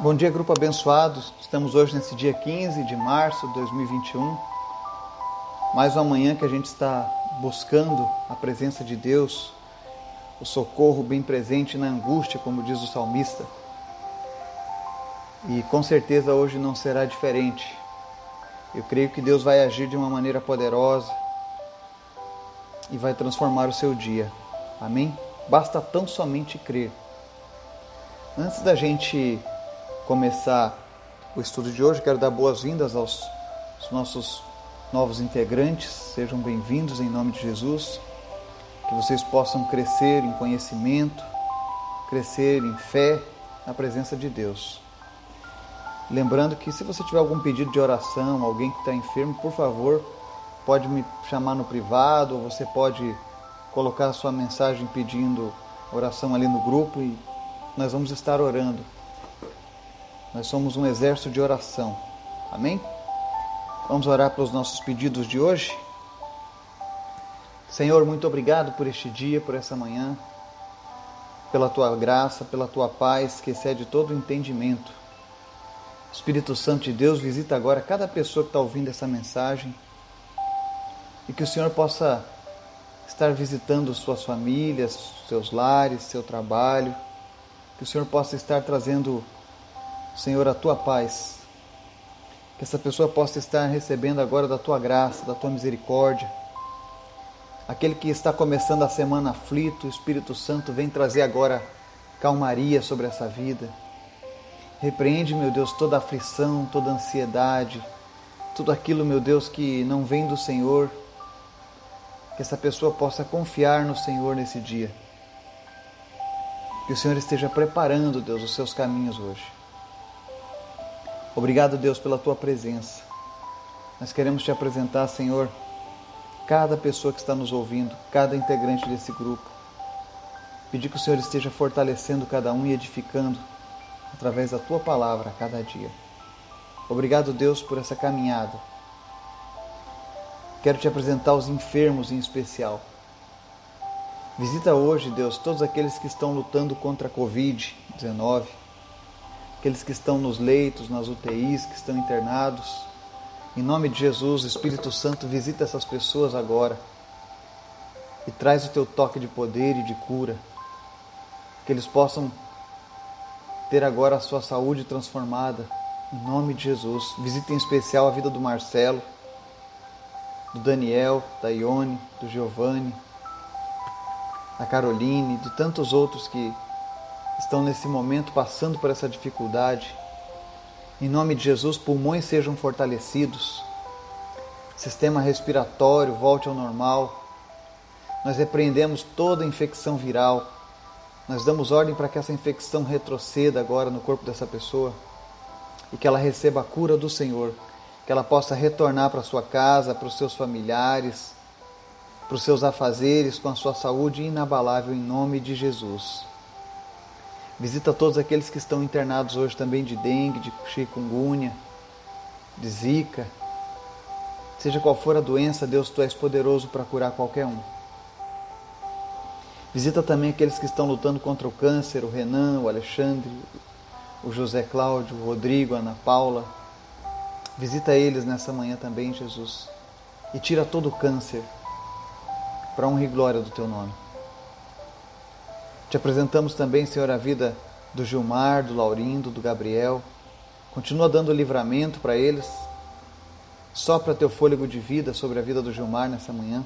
Bom dia, grupo abençoado. Estamos hoje nesse dia 15 de março de 2021. Mais uma manhã que a gente está buscando a presença de Deus, o socorro bem presente na angústia, como diz o salmista. E com certeza hoje não será diferente. Eu creio que Deus vai agir de uma maneira poderosa e vai transformar o seu dia. Amém? Basta tão somente crer. Antes da gente começar o estudo de hoje, quero dar boas-vindas aos, aos nossos novos integrantes. Sejam bem-vindos em nome de Jesus. Que vocês possam crescer em conhecimento, crescer em fé na presença de Deus. Lembrando que se você tiver algum pedido de oração, alguém que está enfermo, por favor, pode me chamar no privado ou você pode colocar a sua mensagem pedindo oração ali no grupo e nós vamos estar orando nós somos um exército de oração. Amém? Vamos orar pelos nossos pedidos de hoje? Senhor, muito obrigado por este dia, por essa manhã, pela tua graça, pela tua paz que excede todo entendimento. Espírito Santo de Deus, visita agora cada pessoa que está ouvindo essa mensagem e que o Senhor possa estar visitando suas famílias, seus lares, seu trabalho, que o Senhor possa estar trazendo Senhor, a tua paz. Que essa pessoa possa estar recebendo agora da tua graça, da tua misericórdia. Aquele que está começando a semana aflito, o Espírito Santo vem trazer agora calmaria sobre essa vida. Repreende, meu Deus, toda aflição, toda ansiedade, tudo aquilo, meu Deus, que não vem do Senhor. Que essa pessoa possa confiar no Senhor nesse dia. Que o Senhor esteja preparando, Deus, os seus caminhos hoje. Obrigado, Deus, pela tua presença. Nós queremos te apresentar, Senhor, cada pessoa que está nos ouvindo, cada integrante desse grupo. Pedir que o Senhor esteja fortalecendo cada um e edificando através da tua palavra a cada dia. Obrigado, Deus, por essa caminhada. Quero te apresentar os enfermos em especial. Visita hoje, Deus, todos aqueles que estão lutando contra a Covid-19 aqueles que estão nos leitos, nas UTIs, que estão internados. Em nome de Jesus, Espírito Santo, visita essas pessoas agora e traz o teu toque de poder e de cura. Que eles possam ter agora a sua saúde transformada. Em nome de Jesus. Visita em especial a vida do Marcelo, do Daniel, da Ione, do Giovanni, da Caroline, de tantos outros que estão nesse momento passando por essa dificuldade. Em nome de Jesus, pulmões sejam fortalecidos, sistema respiratório volte ao normal. Nós repreendemos toda infecção viral. Nós damos ordem para que essa infecção retroceda agora no corpo dessa pessoa e que ela receba a cura do Senhor, que ela possa retornar para sua casa, para os seus familiares, para os seus afazeres com a sua saúde inabalável em nome de Jesus. Visita todos aqueles que estão internados hoje também de dengue, de chikungunya, de zika. Seja qual for a doença, Deus, tu és poderoso para curar qualquer um. Visita também aqueles que estão lutando contra o câncer, o Renan, o Alexandre, o José Cláudio, o Rodrigo, a Ana Paula. Visita eles nessa manhã também, Jesus, e tira todo o câncer para honra e glória do teu nome. Te apresentamos também, Senhor, a vida do Gilmar, do Laurindo, do Gabriel. Continua dando livramento para eles. Sopra teu fôlego de vida sobre a vida do Gilmar nessa manhã.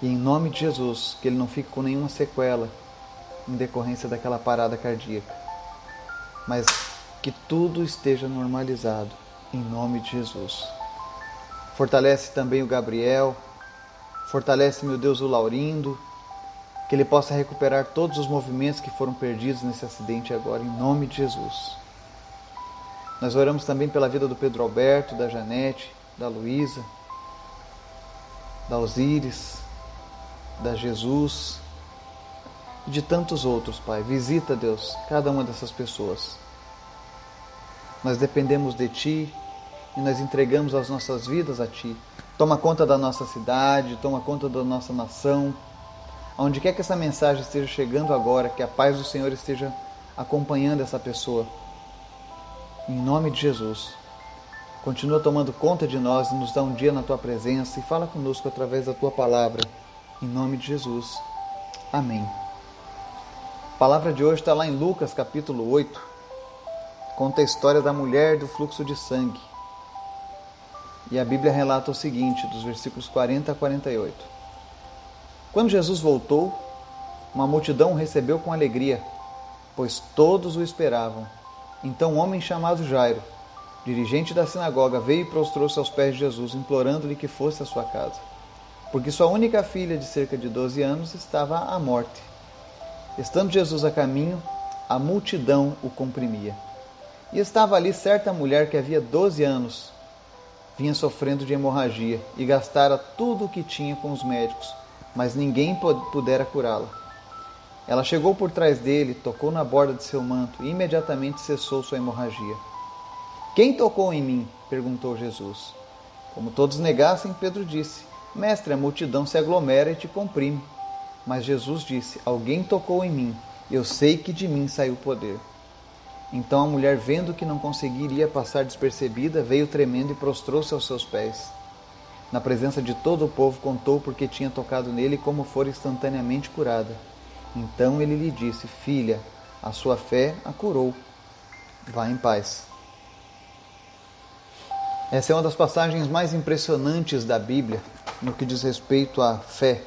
E em nome de Jesus, que ele não fique com nenhuma sequela em decorrência daquela parada cardíaca. Mas que tudo esteja normalizado em nome de Jesus. Fortalece também o Gabriel. Fortalece, meu Deus, o Laurindo que ele possa recuperar todos os movimentos que foram perdidos nesse acidente agora, em nome de Jesus. Nós oramos também pela vida do Pedro Alberto, da Janete, da Luísa, da Osíris, da Jesus e de tantos outros, Pai. Visita, Deus, cada uma dessas pessoas. Nós dependemos de Ti e nós entregamos as nossas vidas a Ti. Toma conta da nossa cidade, toma conta da nossa nação Onde quer que essa mensagem esteja chegando agora, que a paz do Senhor esteja acompanhando essa pessoa. Em nome de Jesus. Continua tomando conta de nós e nos dá um dia na tua presença e fala conosco através da tua palavra. Em nome de Jesus. Amém. A palavra de hoje está lá em Lucas capítulo 8. Conta a história da mulher do fluxo de sangue. E a Bíblia relata o seguinte, dos versículos 40 a 48. Quando Jesus voltou, uma multidão o recebeu com alegria, pois todos o esperavam. Então um homem chamado Jairo, dirigente da sinagoga, veio e prostrou-se aos pés de Jesus, implorando-lhe que fosse à sua casa, porque sua única filha, de cerca de 12 anos, estava à morte. Estando Jesus a caminho, a multidão o comprimia. E estava ali certa mulher que havia 12 anos vinha sofrendo de hemorragia e gastara tudo o que tinha com os médicos, mas ninguém pudera curá-la. Ela chegou por trás dele, tocou na borda de seu manto e imediatamente cessou sua hemorragia. Quem tocou em mim? perguntou Jesus. Como todos negassem, Pedro disse: Mestre, a multidão se aglomera e te comprime. Mas Jesus disse: Alguém tocou em mim. Eu sei que de mim saiu o poder. Então a mulher, vendo que não conseguiria passar despercebida, veio tremendo e prostrou-se aos seus pés. Na presença de todo o povo, contou porque tinha tocado nele e como fora instantaneamente curada. Então ele lhe disse: Filha, a sua fé a curou. Vá em paz. Essa é uma das passagens mais impressionantes da Bíblia no que diz respeito à fé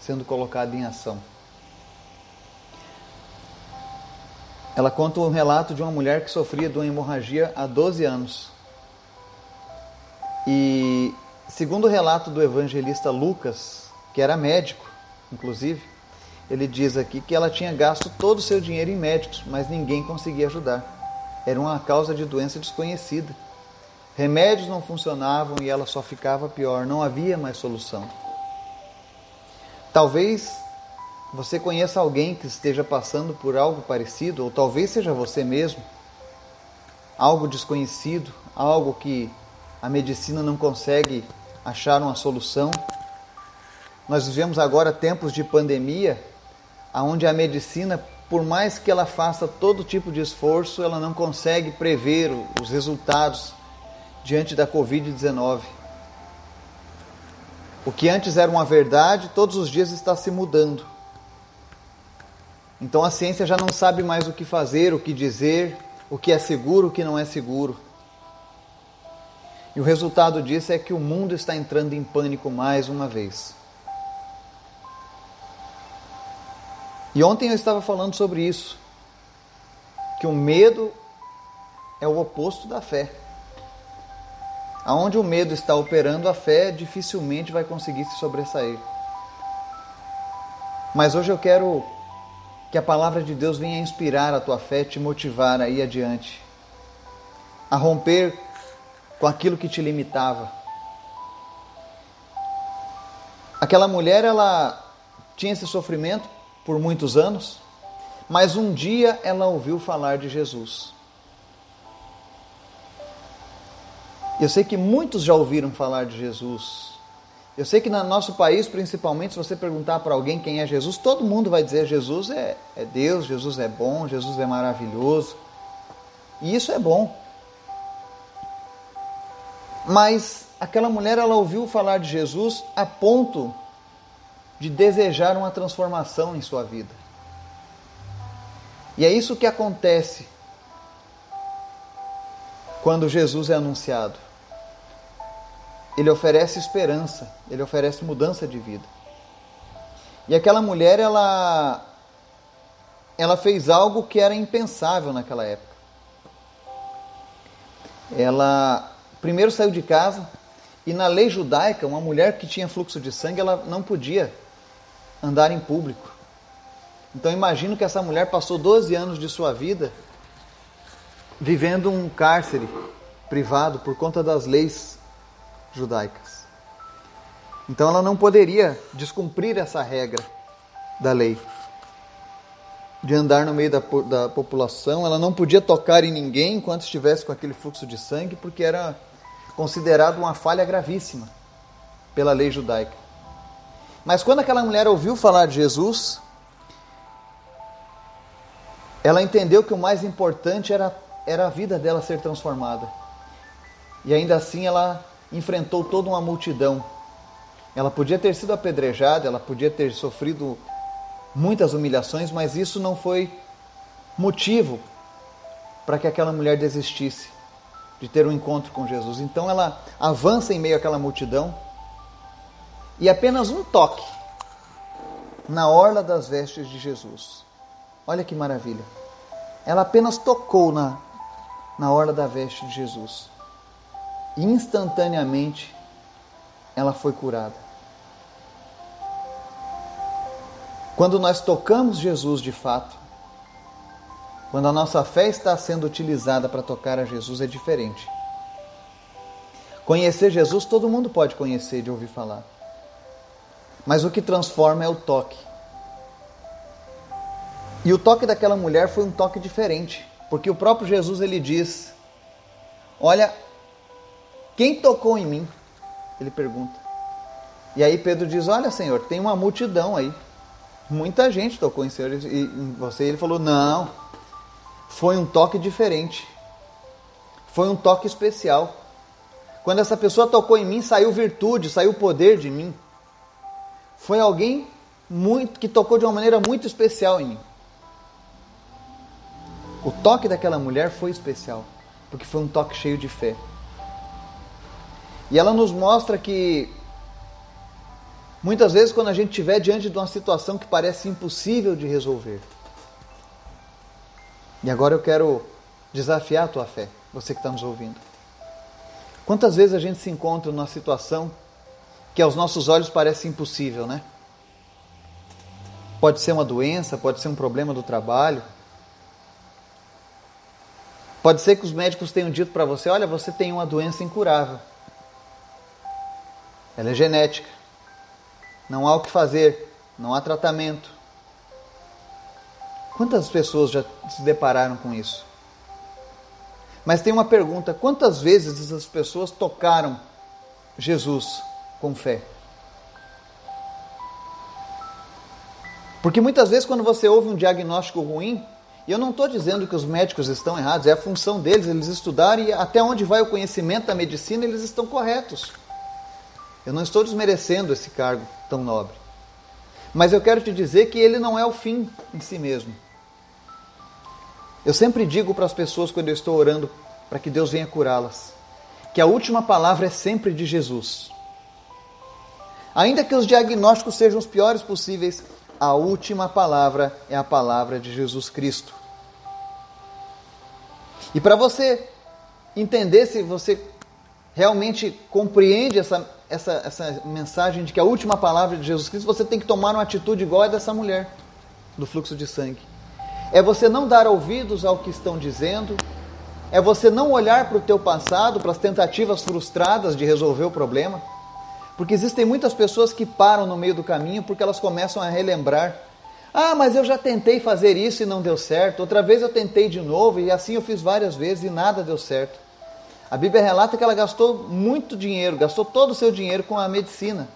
sendo colocada em ação. Ela conta um relato de uma mulher que sofria de uma hemorragia há 12 anos. E, segundo o relato do evangelista Lucas, que era médico, inclusive, ele diz aqui que ela tinha gasto todo o seu dinheiro em médicos, mas ninguém conseguia ajudar. Era uma causa de doença desconhecida. Remédios não funcionavam e ela só ficava pior, não havia mais solução. Talvez você conheça alguém que esteja passando por algo parecido, ou talvez seja você mesmo, algo desconhecido, algo que a medicina não consegue achar uma solução. Nós vivemos agora tempos de pandemia, onde a medicina, por mais que ela faça todo tipo de esforço, ela não consegue prever os resultados diante da Covid-19. O que antes era uma verdade, todos os dias está se mudando. Então a ciência já não sabe mais o que fazer, o que dizer, o que é seguro, o que não é seguro. E o resultado disso é que o mundo está entrando em pânico mais uma vez. E ontem eu estava falando sobre isso, que o medo é o oposto da fé. Aonde o medo está operando, a fé dificilmente vai conseguir se sobressair. Mas hoje eu quero que a palavra de Deus venha inspirar a tua fé, te motivar a ir adiante, a romper com aquilo que te limitava. Aquela mulher, ela tinha esse sofrimento por muitos anos, mas um dia ela ouviu falar de Jesus. Eu sei que muitos já ouviram falar de Jesus, eu sei que no nosso país, principalmente, se você perguntar para alguém quem é Jesus, todo mundo vai dizer Jesus é, é Deus, Jesus é bom, Jesus é maravilhoso. E isso é bom. Mas aquela mulher, ela ouviu falar de Jesus a ponto de desejar uma transformação em sua vida. E é isso que acontece quando Jesus é anunciado ele oferece esperança, ele oferece mudança de vida. E aquela mulher, ela, ela fez algo que era impensável naquela época. Ela primeiro saiu de casa e na lei judaica, uma mulher que tinha fluxo de sangue, ela não podia andar em público. Então imagino que essa mulher passou 12 anos de sua vida vivendo um cárcere privado por conta das leis judaicas. Então ela não poderia descumprir essa regra da lei de andar no meio da, da população, ela não podia tocar em ninguém enquanto estivesse com aquele fluxo de sangue, porque era considerado uma falha gravíssima pela lei judaica. Mas quando aquela mulher ouviu falar de Jesus, ela entendeu que o mais importante era, era a vida dela ser transformada. E ainda assim ela enfrentou toda uma multidão. Ela podia ter sido apedrejada, ela podia ter sofrido muitas humilhações, mas isso não foi motivo para que aquela mulher desistisse de ter um encontro com Jesus. Então ela avança em meio àquela multidão e apenas um toque na orla das vestes de Jesus. Olha que maravilha. Ela apenas tocou na, na orla da veste de Jesus. E instantaneamente ela foi curada. Quando nós tocamos Jesus de fato, quando a nossa fé está sendo utilizada para tocar a Jesus, é diferente. Conhecer Jesus, todo mundo pode conhecer de ouvir falar. Mas o que transforma é o toque. E o toque daquela mulher foi um toque diferente, porque o próprio Jesus ele diz: Olha, quem tocou em mim? Ele pergunta. E aí Pedro diz: Olha, Senhor, tem uma multidão aí. Muita gente tocou em Senhor e em você. Ele falou: Não, foi um toque diferente. Foi um toque especial. Quando essa pessoa tocou em mim, saiu virtude, saiu poder de mim. Foi alguém muito que tocou de uma maneira muito especial em mim. O toque daquela mulher foi especial, porque foi um toque cheio de fé. E ela nos mostra que muitas vezes quando a gente estiver diante de uma situação que parece impossível de resolver. E agora eu quero desafiar a tua fé, você que está nos ouvindo. Quantas vezes a gente se encontra numa situação que aos nossos olhos parece impossível, né? Pode ser uma doença, pode ser um problema do trabalho, Pode ser que os médicos tenham dito para você: olha, você tem uma doença incurável. Ela é genética. Não há o que fazer. Não há tratamento. Quantas pessoas já se depararam com isso? Mas tem uma pergunta: quantas vezes essas pessoas tocaram Jesus com fé? Porque muitas vezes, quando você ouve um diagnóstico ruim, e eu não estou dizendo que os médicos estão errados, é a função deles, eles estudarem e até onde vai o conhecimento da medicina, eles estão corretos. Eu não estou desmerecendo esse cargo tão nobre. Mas eu quero te dizer que ele não é o fim em si mesmo. Eu sempre digo para as pessoas quando eu estou orando para que Deus venha curá-las, que a última palavra é sempre de Jesus. Ainda que os diagnósticos sejam os piores possíveis, a última palavra é a palavra de Jesus Cristo. E para você entender se você realmente compreende essa, essa, essa mensagem de que a última palavra de Jesus Cristo, você tem que tomar uma atitude igual a dessa mulher do fluxo de sangue. É você não dar ouvidos ao que estão dizendo, é você não olhar para o teu passado, para as tentativas frustradas de resolver o problema porque existem muitas pessoas que param no meio do caminho porque elas começam a relembrar. Ah, mas eu já tentei fazer isso e não deu certo. Outra vez eu tentei de novo e assim eu fiz várias vezes e nada deu certo. A Bíblia relata que ela gastou muito dinheiro, gastou todo o seu dinheiro com a medicina.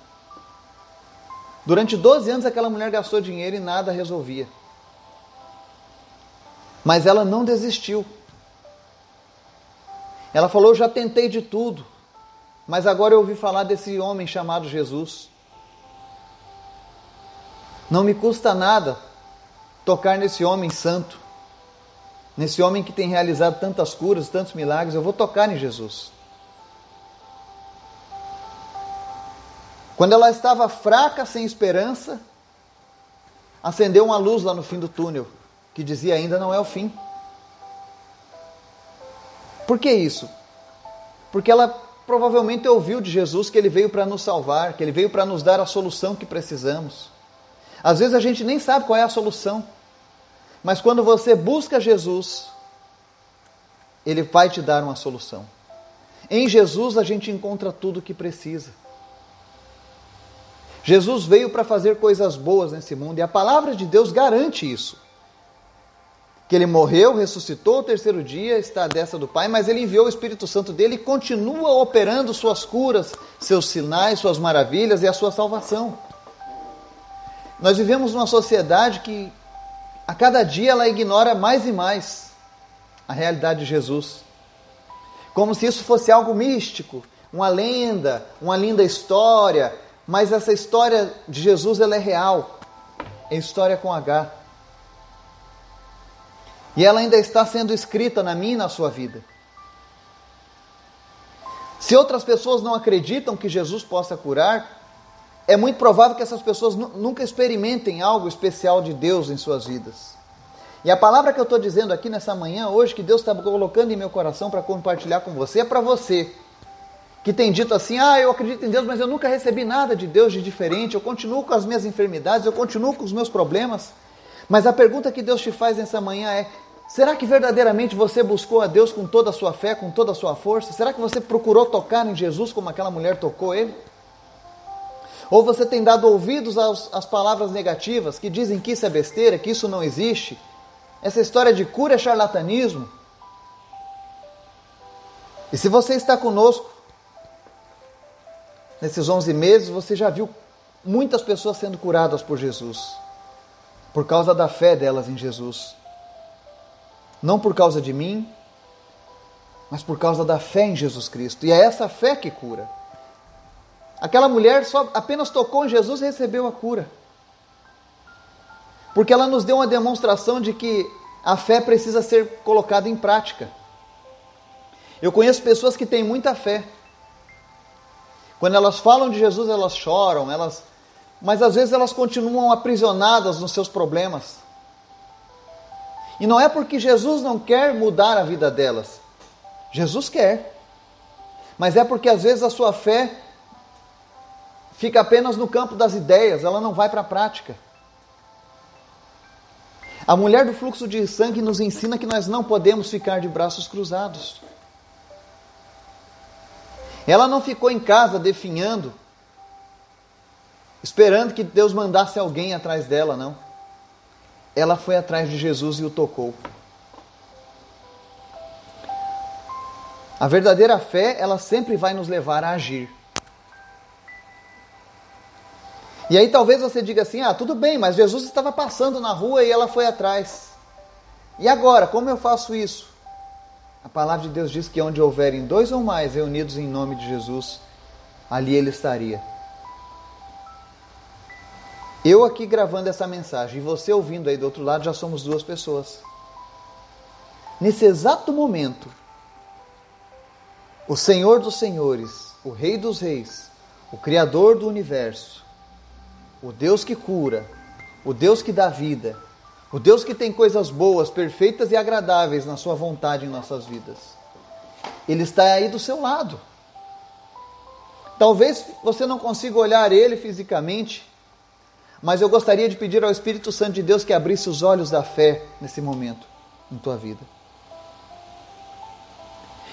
Durante 12 anos aquela mulher gastou dinheiro e nada resolvia. Mas ela não desistiu. Ela falou: Já tentei de tudo, mas agora eu ouvi falar desse homem chamado Jesus. Não me custa nada tocar nesse homem santo, nesse homem que tem realizado tantas curas, tantos milagres. Eu vou tocar em Jesus. Quando ela estava fraca, sem esperança, acendeu uma luz lá no fim do túnel que dizia: ainda não é o fim. Por que isso? Porque ela provavelmente ouviu de Jesus que ele veio para nos salvar, que ele veio para nos dar a solução que precisamos. Às vezes a gente nem sabe qual é a solução, mas quando você busca Jesus, ele vai te dar uma solução. Em Jesus a gente encontra tudo o que precisa. Jesus veio para fazer coisas boas nesse mundo e a palavra de Deus garante isso que ele morreu, ressuscitou ao terceiro dia, está à destra do Pai, mas ele enviou o Espírito Santo dele e continua operando suas curas, seus sinais, suas maravilhas e a sua salvação. Nós vivemos numa sociedade que a cada dia ela ignora mais e mais a realidade de Jesus. Como se isso fosse algo místico, uma lenda, uma linda história, mas essa história de Jesus ela é real. É história com H. E ela ainda está sendo escrita na minha e na sua vida. Se outras pessoas não acreditam que Jesus possa curar, é muito provável que essas pessoas nunca experimentem algo especial de Deus em suas vidas. E a palavra que eu estou dizendo aqui nessa manhã, hoje, que Deus está colocando em meu coração para compartilhar com você, é para você que tem dito assim: ah, eu acredito em Deus, mas eu nunca recebi nada de Deus de diferente, eu continuo com as minhas enfermidades, eu continuo com os meus problemas. Mas a pergunta que Deus te faz nessa manhã é: será que verdadeiramente você buscou a Deus com toda a sua fé, com toda a sua força? Será que você procurou tocar em Jesus como aquela mulher tocou ele? Ou você tem dado ouvidos às, às palavras negativas que dizem que isso é besteira, que isso não existe? Essa história de cura é charlatanismo? E se você está conosco nesses 11 meses, você já viu muitas pessoas sendo curadas por Jesus, por causa da fé delas em Jesus. Não por causa de mim, mas por causa da fé em Jesus Cristo. E é essa fé que cura. Aquela mulher só apenas tocou em Jesus e recebeu a cura. Porque ela nos deu uma demonstração de que a fé precisa ser colocada em prática. Eu conheço pessoas que têm muita fé, quando elas falam de Jesus, elas choram, elas mas às vezes elas continuam aprisionadas nos seus problemas. E não é porque Jesus não quer mudar a vida delas. Jesus quer. Mas é porque às vezes a sua fé fica apenas no campo das ideias, ela não vai para a prática. A mulher do fluxo de sangue nos ensina que nós não podemos ficar de braços cruzados. Ela não ficou em casa definhando, esperando que Deus mandasse alguém atrás dela, não. Ela foi atrás de Jesus e o tocou. A verdadeira fé, ela sempre vai nos levar a agir. E aí talvez você diga assim: ah, tudo bem, mas Jesus estava passando na rua e ela foi atrás. E agora, como eu faço isso? A palavra de Deus diz que onde houverem dois ou mais reunidos em nome de Jesus, ali ele estaria. Eu aqui gravando essa mensagem e você ouvindo aí do outro lado, já somos duas pessoas. Nesse exato momento, o Senhor dos Senhores, o Rei dos Reis, o Criador do universo, o Deus que cura, o Deus que dá vida, o Deus que tem coisas boas, perfeitas e agradáveis na sua vontade em nossas vidas. Ele está aí do seu lado. Talvez você não consiga olhar ele fisicamente, mas eu gostaria de pedir ao Espírito Santo de Deus que abrisse os olhos da fé nesse momento em tua vida.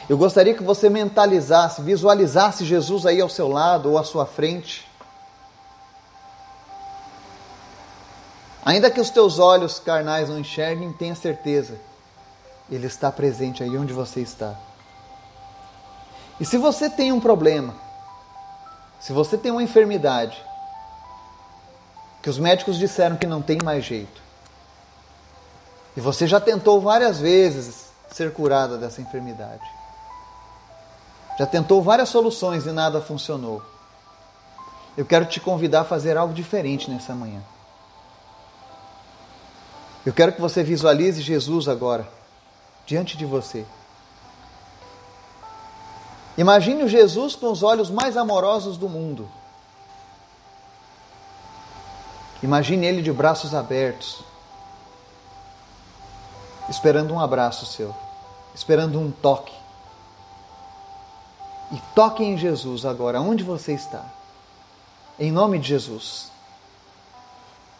Eu gostaria que você mentalizasse, visualizasse Jesus aí ao seu lado ou à sua frente. Ainda que os teus olhos carnais não enxerguem, tenha certeza, Ele está presente aí onde você está. E se você tem um problema, se você tem uma enfermidade, que os médicos disseram que não tem mais jeito, e você já tentou várias vezes ser curada dessa enfermidade, já tentou várias soluções e nada funcionou, eu quero te convidar a fazer algo diferente nessa manhã. Eu quero que você visualize Jesus agora, diante de você. Imagine o Jesus com os olhos mais amorosos do mundo. Imagine ele de braços abertos, esperando um abraço seu, esperando um toque. E toque em Jesus agora, onde você está. Em nome de Jesus.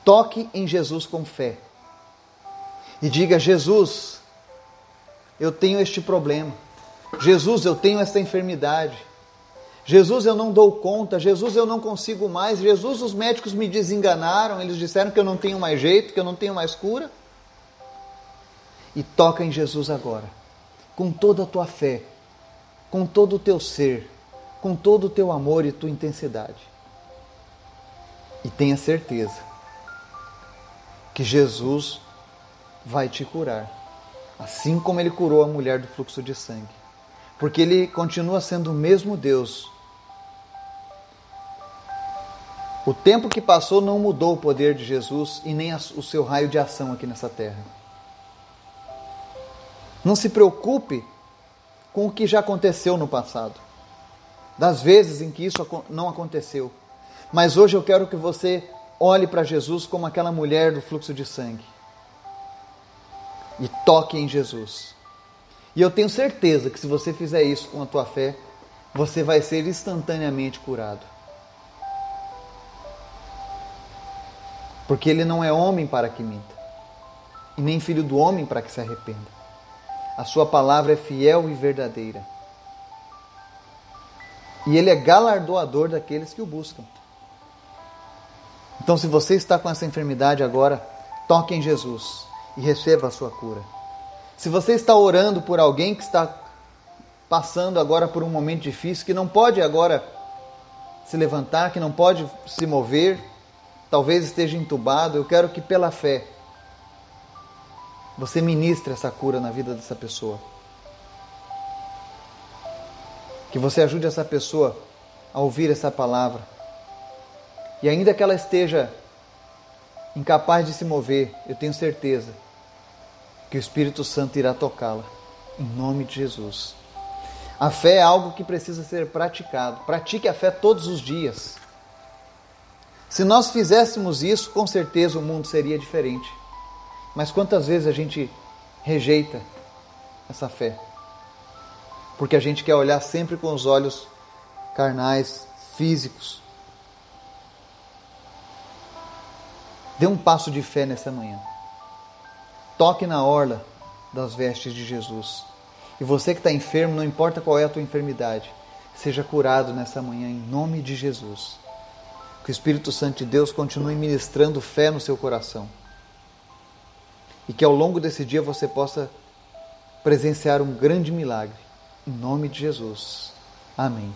Toque em Jesus com fé e diga: Jesus, eu tenho este problema. Jesus, eu tenho esta enfermidade. Jesus, eu não dou conta. Jesus, eu não consigo mais. Jesus, os médicos me desenganaram. Eles disseram que eu não tenho mais jeito, que eu não tenho mais cura. E toca em Jesus agora, com toda a tua fé, com todo o teu ser, com todo o teu amor e tua intensidade. E tenha certeza que Jesus vai te curar, assim como ele curou a mulher do fluxo de sangue. Porque ele continua sendo o mesmo Deus. O tempo que passou não mudou o poder de Jesus e nem o seu raio de ação aqui nessa terra. Não se preocupe com o que já aconteceu no passado, das vezes em que isso não aconteceu. Mas hoje eu quero que você olhe para Jesus como aquela mulher do fluxo de sangue e toque em Jesus. E eu tenho certeza que se você fizer isso com a tua fé, você vai ser instantaneamente curado. Porque ele não é homem para que minta, e nem filho do homem para que se arrependa. A sua palavra é fiel e verdadeira. E ele é galardoador daqueles que o buscam. Então, se você está com essa enfermidade agora, toque em Jesus e receba a sua cura. Se você está orando por alguém que está passando agora por um momento difícil, que não pode agora se levantar, que não pode se mover, talvez esteja entubado, eu quero que pela fé você ministre essa cura na vida dessa pessoa. Que você ajude essa pessoa a ouvir essa palavra. E ainda que ela esteja incapaz de se mover, eu tenho certeza que o Espírito Santo irá tocá-la. Em nome de Jesus. A fé é algo que precisa ser praticado. Pratique a fé todos os dias. Se nós fizéssemos isso, com certeza o mundo seria diferente. Mas quantas vezes a gente rejeita essa fé? Porque a gente quer olhar sempre com os olhos carnais, físicos. Dê um passo de fé nessa manhã. Toque na orla das vestes de Jesus. E você que está enfermo, não importa qual é a tua enfermidade, seja curado nessa manhã em nome de Jesus. Que o Espírito Santo de Deus continue ministrando fé no seu coração. E que ao longo desse dia você possa presenciar um grande milagre. Em nome de Jesus. Amém.